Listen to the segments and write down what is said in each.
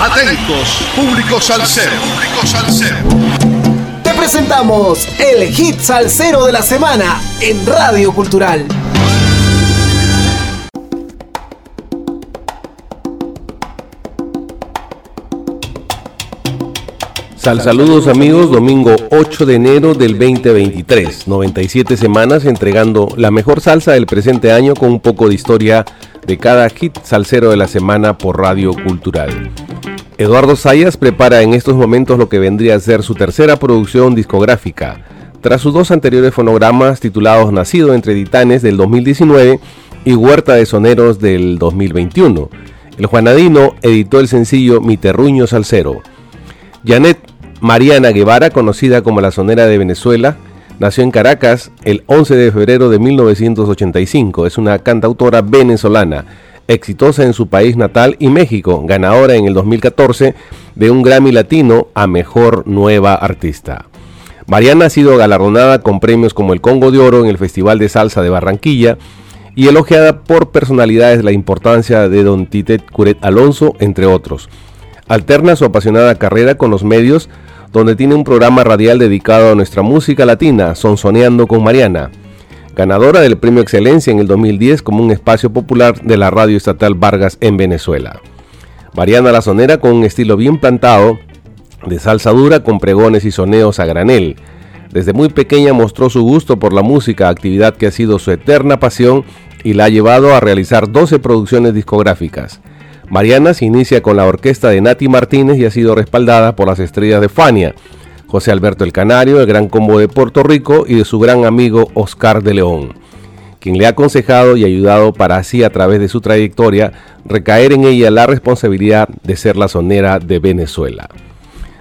Atentos, público salsero. Público salsero. Te presentamos el hit salsero de la semana en Radio Cultural. Sal saludos amigos, domingo 8 de enero del 2023, 97 semanas entregando la mejor salsa del presente año con un poco de historia de cada hit salsero de la semana por Radio Cultural. Eduardo Sayas prepara en estos momentos lo que vendría a ser su tercera producción discográfica, tras sus dos anteriores fonogramas titulados Nacido entre Titanes del 2019 y Huerta de Soneros del 2021. El Juanadino editó el sencillo Mi Terruño Salsero. Janet Mariana Guevara, conocida como la sonera de Venezuela, nació en Caracas el 11 de febrero de 1985. Es una cantautora venezolana exitosa en su país natal y México, ganadora en el 2014 de un Grammy Latino a Mejor Nueva Artista. Mariana ha sido galardonada con premios como el Congo de Oro en el Festival de Salsa de Barranquilla y elogiada por personalidades de la importancia de Don Titet Curet Alonso, entre otros. Alterna su apasionada carrera con los medios, donde tiene un programa radial dedicado a nuestra música latina, Sonsoneando con Mariana ganadora del Premio Excelencia en el 2010 como un espacio popular de la radio estatal Vargas en Venezuela. Mariana Lazonera con un estilo bien plantado, de salsa dura con pregones y soneos a granel. Desde muy pequeña mostró su gusto por la música, actividad que ha sido su eterna pasión y la ha llevado a realizar 12 producciones discográficas. Mariana se inicia con la orquesta de Nati Martínez y ha sido respaldada por las estrellas de Fania, José Alberto el Canario, el Gran Combo de Puerto Rico y de su gran amigo Oscar de León, quien le ha aconsejado y ayudado para así a través de su trayectoria recaer en ella la responsabilidad de ser la sonera de Venezuela.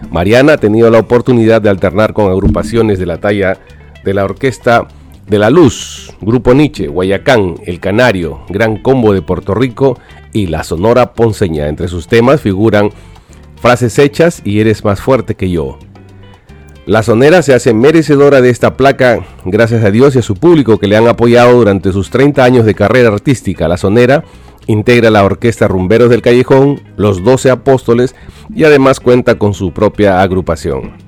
Mariana ha tenido la oportunidad de alternar con agrupaciones de la talla de la Orquesta de la Luz, Grupo Nietzsche, Guayacán, El Canario, Gran Combo de Puerto Rico y la Sonora Ponceña. Entre sus temas figuran Frases Hechas y Eres más fuerte que yo, la sonera se hace merecedora de esta placa gracias a Dios y a su público que le han apoyado durante sus 30 años de carrera artística. La sonera integra la orquesta Rumberos del Callejón, los 12 Apóstoles y además cuenta con su propia agrupación.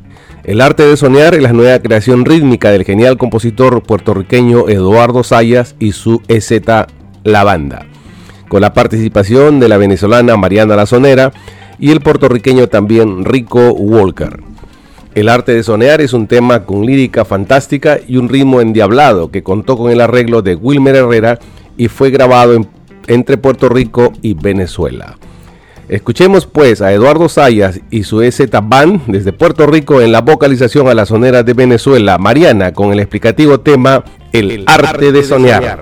El arte de soñar es la nueva creación rítmica del genial compositor puertorriqueño Eduardo Sayas y su EZ La Banda, con la participación de la venezolana Mariana La Sonera y el puertorriqueño también Rico Walker. El arte de sonear es un tema con lírica fantástica y un ritmo endiablado que contó con el arreglo de Wilmer Herrera y fue grabado entre Puerto Rico y Venezuela. Escuchemos pues a Eduardo Sayas y su EZ Band desde Puerto Rico en la vocalización a la sonera de Venezuela, Mariana, con el explicativo tema El, arte, de soñar.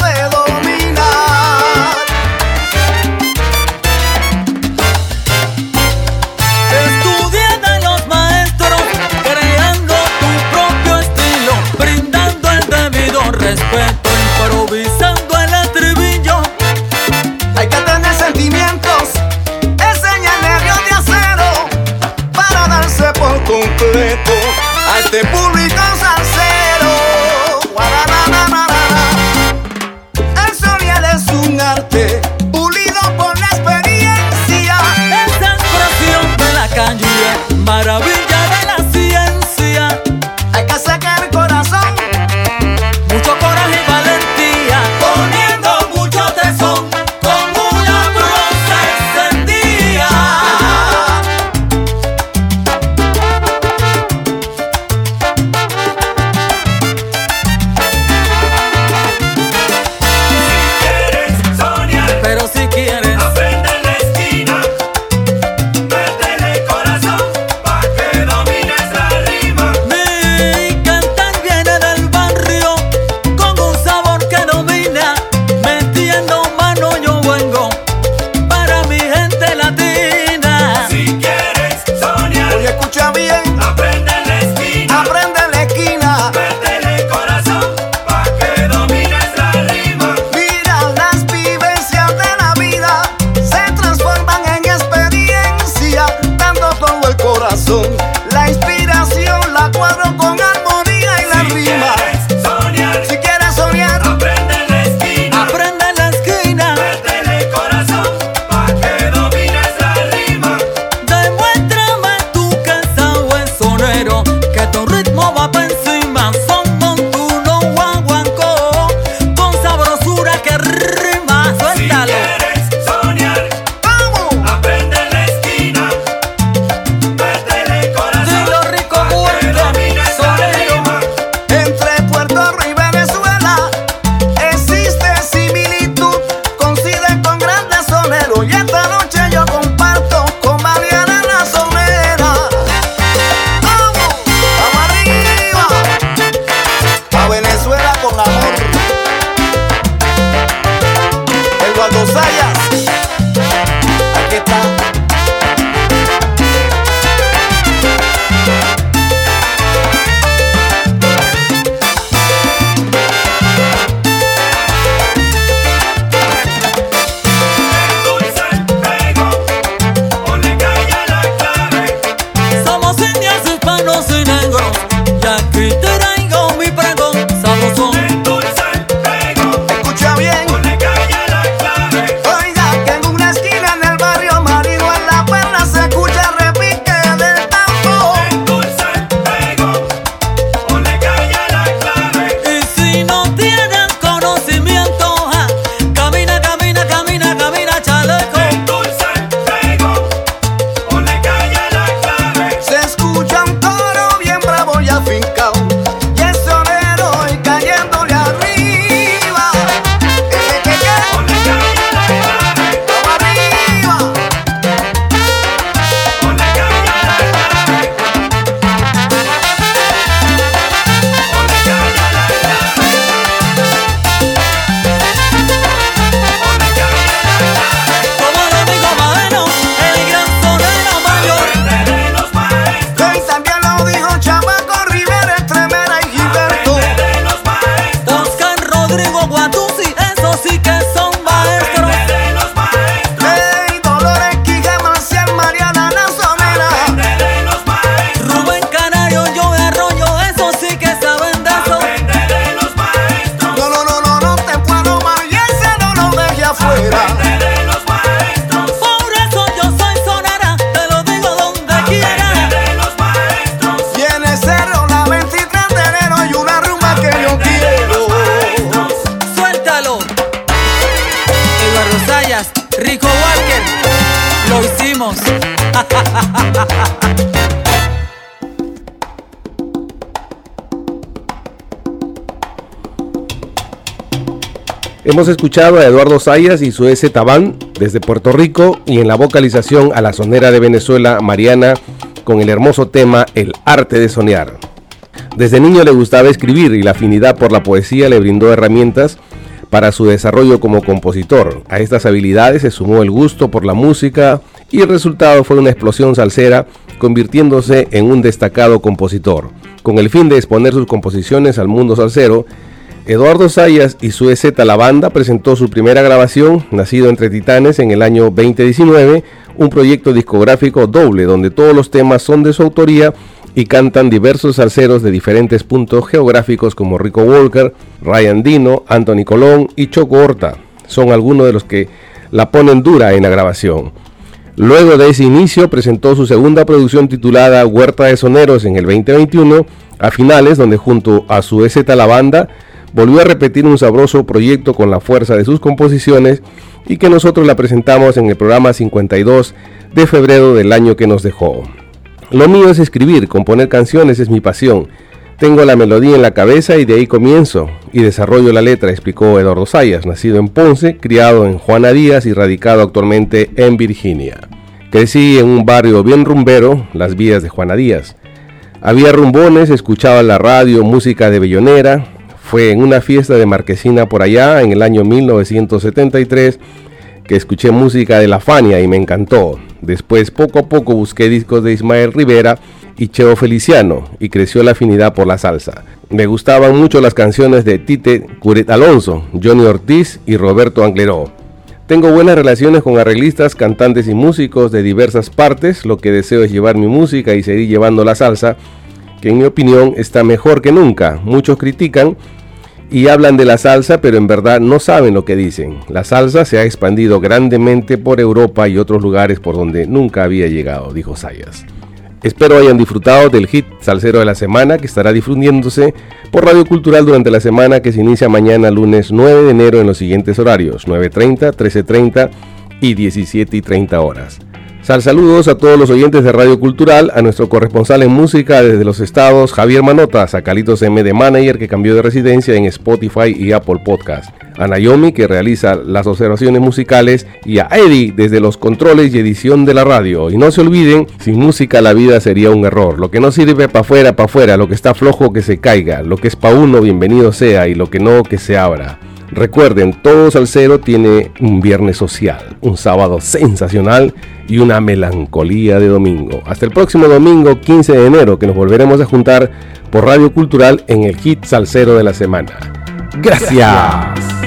verte Hemos escuchado a Eduardo Sayas y su S. Tabán desde Puerto Rico y en la vocalización a la sonera de Venezuela, Mariana, con el hermoso tema El arte de soñar. Desde niño le gustaba escribir y la afinidad por la poesía le brindó herramientas para su desarrollo como compositor. A estas habilidades se sumó el gusto por la música y el resultado fue una explosión salsera, convirtiéndose en un destacado compositor. Con el fin de exponer sus composiciones al mundo salsero, Eduardo Sayas y su EZ La Banda presentó su primera grabación, nacido entre Titanes, en el año 2019, un proyecto discográfico doble donde todos los temas son de su autoría y cantan diversos salseros de diferentes puntos geográficos como Rico Walker, Ryan Dino, Anthony Colón y Choco Horta. Son algunos de los que la ponen dura en la grabación. Luego de ese inicio presentó su segunda producción titulada Huerta de Soneros en el 2021, a finales donde junto a su EZ La Banda volvió a repetir un sabroso proyecto con la fuerza de sus composiciones y que nosotros la presentamos en el programa 52 de febrero del año que nos dejó. Lo mío es escribir, componer canciones es mi pasión. Tengo la melodía en la cabeza y de ahí comienzo y desarrollo la letra, explicó Eduardo Sayas, nacido en Ponce, criado en Juana Díaz y radicado actualmente en Virginia. Crecí en un barrio bien rumbero, las vías de Juana Díaz. Había rumbones, escuchaba la radio, música de bellonera, fue en una fiesta de Marquesina por allá en el año 1973 que escuché música de La Fania y me encantó. Después poco a poco busqué discos de Ismael Rivera y Cheo Feliciano y creció la afinidad por la salsa. Me gustaban mucho las canciones de Tite Curet Alonso, Johnny Ortiz y Roberto Angleró. Tengo buenas relaciones con arreglistas, cantantes y músicos de diversas partes. Lo que deseo es llevar mi música y seguir llevando la salsa, que en mi opinión está mejor que nunca. Muchos critican, y hablan de la salsa, pero en verdad no saben lo que dicen. La salsa se ha expandido grandemente por Europa y otros lugares por donde nunca había llegado, dijo Sayas. Espero hayan disfrutado del hit Salsero de la Semana que estará difundiéndose por Radio Cultural durante la semana que se inicia mañana lunes 9 de enero en los siguientes horarios 9.30, 13.30 y 17.30 horas. Sal saludos a todos los oyentes de Radio Cultural, a nuestro corresponsal en música desde los estados, Javier Manotas, a Calitos M de Manager que cambió de residencia en Spotify y Apple Podcast, a Naomi que realiza las observaciones musicales y a Eddie desde los controles y edición de la radio. Y no se olviden, sin música la vida sería un error. Lo que no sirve para afuera, para afuera, lo que está flojo que se caiga, lo que es para uno bienvenido sea y lo que no que se abra. Recuerden, todo salsero tiene un viernes social, un sábado sensacional y una melancolía de domingo. Hasta el próximo domingo 15 de enero que nos volveremos a juntar por Radio Cultural en el hit salsero de la semana. Gracias.